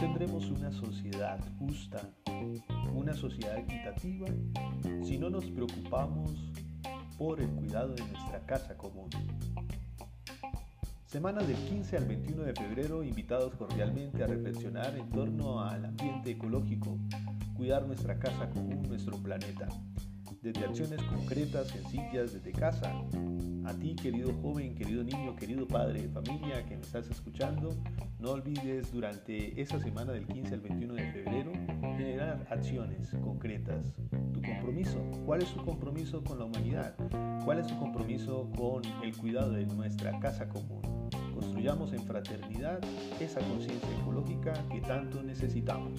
tendremos una sociedad justa, una sociedad equitativa, si no nos preocupamos por el cuidado de nuestra casa común. Semana del 15 al 21 de febrero, invitados cordialmente a reflexionar en torno al ambiente ecológico, cuidar nuestra casa común, nuestro planeta. Desde acciones concretas, sencillas, desde casa. A ti, querido joven, querido niño, querido padre de familia que me estás escuchando, no olvides durante esa semana del 15 al 21 de febrero generar acciones concretas. Tu compromiso, ¿cuál es tu compromiso con la humanidad? ¿Cuál es tu compromiso con el cuidado de nuestra casa común? Construyamos en fraternidad esa conciencia ecológica que tanto necesitamos.